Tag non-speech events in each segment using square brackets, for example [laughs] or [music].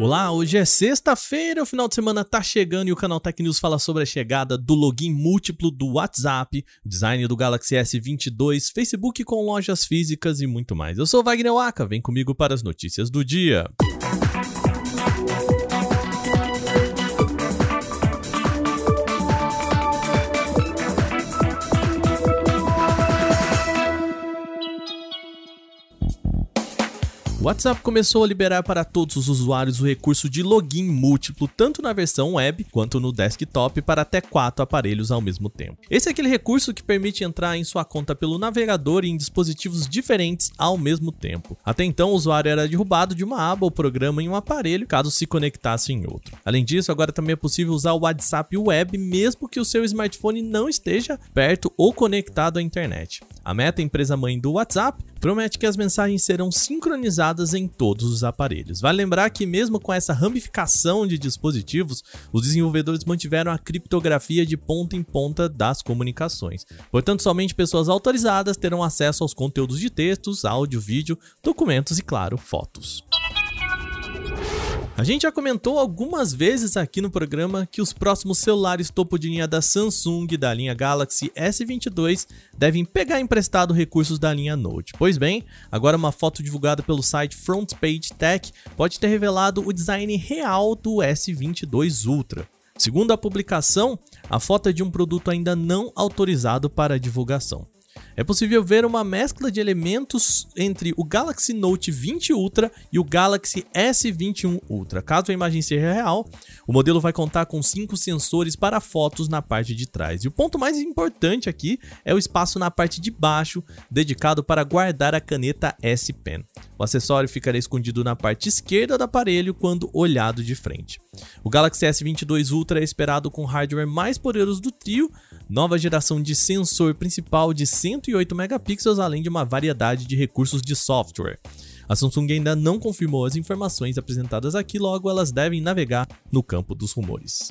Olá, hoje é sexta-feira, o final de semana tá chegando e o canal Tech News fala sobre a chegada do login múltiplo do WhatsApp, o design do Galaxy S22, Facebook com lojas físicas e muito mais. Eu sou Wagner Waka, vem comigo para as notícias do dia. O WhatsApp começou a liberar para todos os usuários o recurso de login múltiplo, tanto na versão web quanto no desktop, para até quatro aparelhos ao mesmo tempo. Esse é aquele recurso que permite entrar em sua conta pelo navegador em dispositivos diferentes ao mesmo tempo. Até então, o usuário era derrubado de uma aba ou programa em um aparelho, caso se conectasse em outro. Além disso, agora também é possível usar o WhatsApp web mesmo que o seu smartphone não esteja perto ou conectado à internet. A Meta, empresa mãe do WhatsApp, promete que as mensagens serão sincronizadas em todos os aparelhos. Vale lembrar que, mesmo com essa ramificação de dispositivos, os desenvolvedores mantiveram a criptografia de ponta em ponta das comunicações. Portanto, somente pessoas autorizadas terão acesso aos conteúdos de textos, áudio, vídeo, documentos e, claro, fotos. A gente já comentou algumas vezes aqui no programa que os próximos celulares topo de linha da Samsung da linha Galaxy S22 devem pegar emprestado recursos da linha Note. Pois bem, agora uma foto divulgada pelo site Front Page Tech pode ter revelado o design real do S22 Ultra. Segundo a publicação, a foto é de um produto ainda não autorizado para divulgação é possível ver uma mescla de elementos entre o Galaxy Note 20 Ultra e o Galaxy S21 Ultra. Caso a imagem seja real, o modelo vai contar com cinco sensores para fotos na parte de trás. E o ponto mais importante aqui é o espaço na parte de baixo, dedicado para guardar a caneta S Pen. O acessório ficará escondido na parte esquerda do aparelho quando olhado de frente. O Galaxy S22 Ultra é esperado com o hardware mais poderoso do trio, nova geração de sensor principal de 108 megapixels, além de uma variedade de recursos de software. A Samsung ainda não confirmou as informações apresentadas aqui, logo elas devem navegar no campo dos rumores.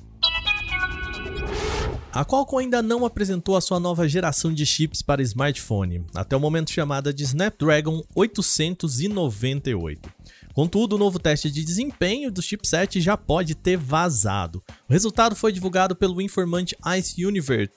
A Qualcomm ainda não apresentou a sua nova geração de chips para smartphone, até o momento chamada de Snapdragon 898. Contudo, o novo teste de desempenho do chipset já pode ter vazado. O resultado foi divulgado pelo informante Ice Universe,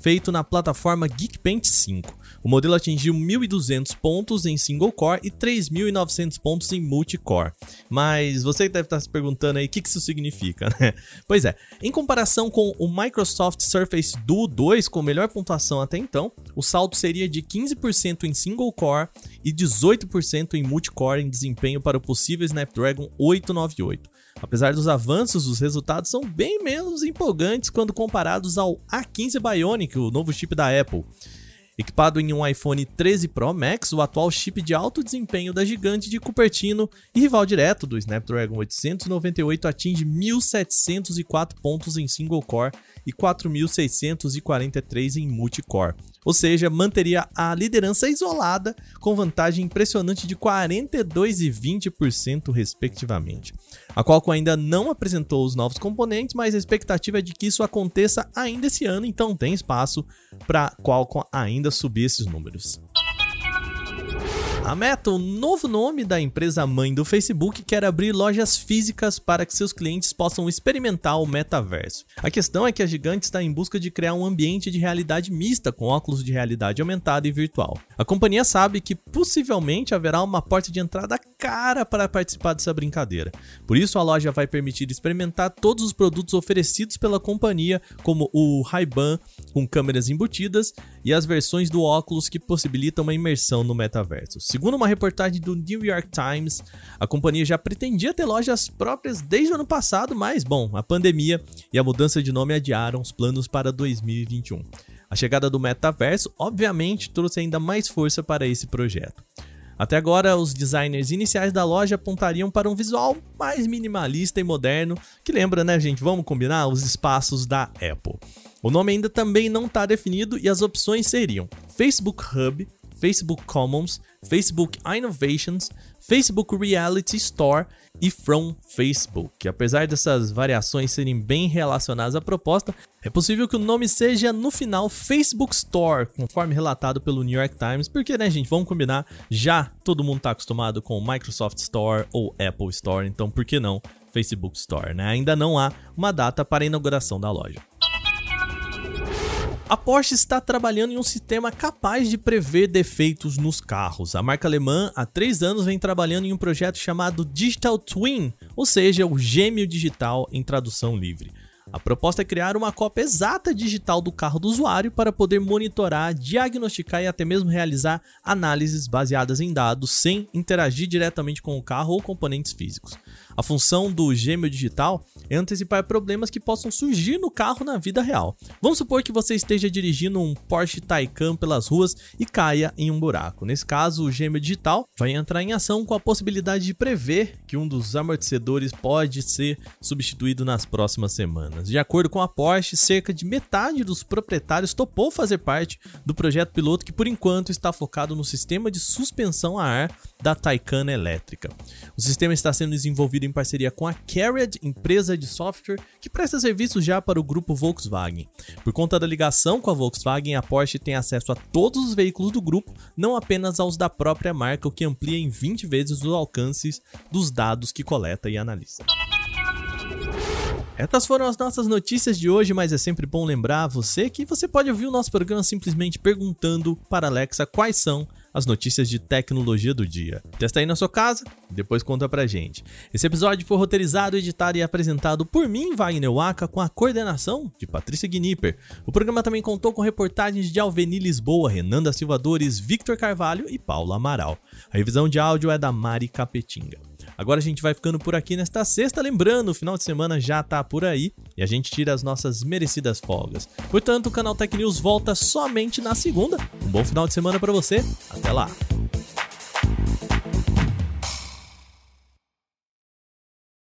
feito na plataforma Geekbench 5. O modelo atingiu 1.200 pontos em single core e 3.900 pontos em multicore. Mas você deve estar se perguntando aí o que isso significa, [laughs] né? Pois é, em comparação com o Microsoft Surface Duo 2 com melhor pontuação até então, o salto seria de 15% em single core e 18% em multicore em desempenho para o possível Snapdragon 898. Apesar dos avanços, os resultados são bem menos empolgantes quando comparados ao A15 Bionic, o novo chip da Apple. Equipado em um iPhone 13 Pro Max, o atual chip de alto desempenho da gigante de Cupertino e rival direto do Snapdragon 898 atinge 1.704 pontos em single core e 4.643 em multicore ou seja, manteria a liderança isolada com vantagem impressionante de 42 e 20% respectivamente. A Qualcomm ainda não apresentou os novos componentes, mas a expectativa é de que isso aconteça ainda esse ano, então tem espaço para Qualcomm ainda subir esses números. A Meta, o novo nome da empresa mãe do Facebook, quer abrir lojas físicas para que seus clientes possam experimentar o metaverso. A questão é que a gigante está em busca de criar um ambiente de realidade mista com óculos de realidade aumentada e virtual. A companhia sabe que possivelmente haverá uma porta de entrada cara para participar dessa brincadeira. Por isso, a loja vai permitir experimentar todos os produtos oferecidos pela companhia, como o Ray-Ban com câmeras embutidas e as versões do óculos que possibilitam uma imersão no metaverso. Segundo uma reportagem do New York Times, a companhia já pretendia ter lojas próprias desde o ano passado, mas, bom, a pandemia e a mudança de nome adiaram os planos para 2021. A chegada do metaverso, obviamente, trouxe ainda mais força para esse projeto. Até agora, os designers iniciais da loja apontariam para um visual mais minimalista e moderno, que lembra, né, gente? Vamos combinar? Os espaços da Apple. O nome ainda também não está definido e as opções seriam Facebook Hub, Facebook Commons, Facebook Innovations, Facebook Reality Store e From Facebook. Apesar dessas variações serem bem relacionadas à proposta, é possível que o nome seja no final Facebook Store, conforme relatado pelo New York Times, porque, né, gente, vamos combinar, já todo mundo está acostumado com Microsoft Store ou Apple Store, então por que não Facebook Store, né? Ainda não há uma data para a inauguração da loja. A Porsche está trabalhando em um sistema capaz de prever defeitos nos carros. A marca alemã há três anos vem trabalhando em um projeto chamado Digital Twin, ou seja, o gêmeo digital em tradução livre. A proposta é criar uma cópia exata digital do carro do usuário para poder monitorar, diagnosticar e até mesmo realizar análises baseadas em dados sem interagir diretamente com o carro ou componentes físicos. A função do gêmeo digital é antecipar problemas que possam surgir no carro na vida real. Vamos supor que você esteja dirigindo um Porsche Taycan pelas ruas e caia em um buraco. Nesse caso, o gêmeo digital vai entrar em ação com a possibilidade de prever que um dos amortecedores pode ser substituído nas próximas semanas. De acordo com a Porsche, cerca de metade dos proprietários topou fazer parte do projeto piloto que por enquanto está focado no sistema de suspensão a ar da Taycan elétrica. O sistema está sendo desenvolvido em parceria com a Carried, empresa de software que presta serviços já para o grupo Volkswagen. Por conta da ligação com a Volkswagen, a Porsche tem acesso a todos os veículos do grupo, não apenas aos da própria marca, o que amplia em 20 vezes os alcances dos dados que coleta e analisa. Essas foram as nossas notícias de hoje, mas é sempre bom lembrar você que você pode ouvir o nosso programa simplesmente perguntando para Alexa quais são as notícias de tecnologia do dia. Testa aí na sua casa depois conta pra gente. Esse episódio foi roteirizado, editado e apresentado por mim, Wagner Waka, com a coordenação de Patrícia Gnipper. O programa também contou com reportagens de Alveni Lisboa, Renan da Silvadores, Victor Carvalho e Paulo Amaral. A revisão de áudio é da Mari Capetinga. Agora a gente vai ficando por aqui nesta sexta, lembrando, o final de semana já tá por aí e a gente tira as nossas merecidas folgas. Portanto, o canal Tech News volta somente na segunda. Um bom final de semana para você. Até lá.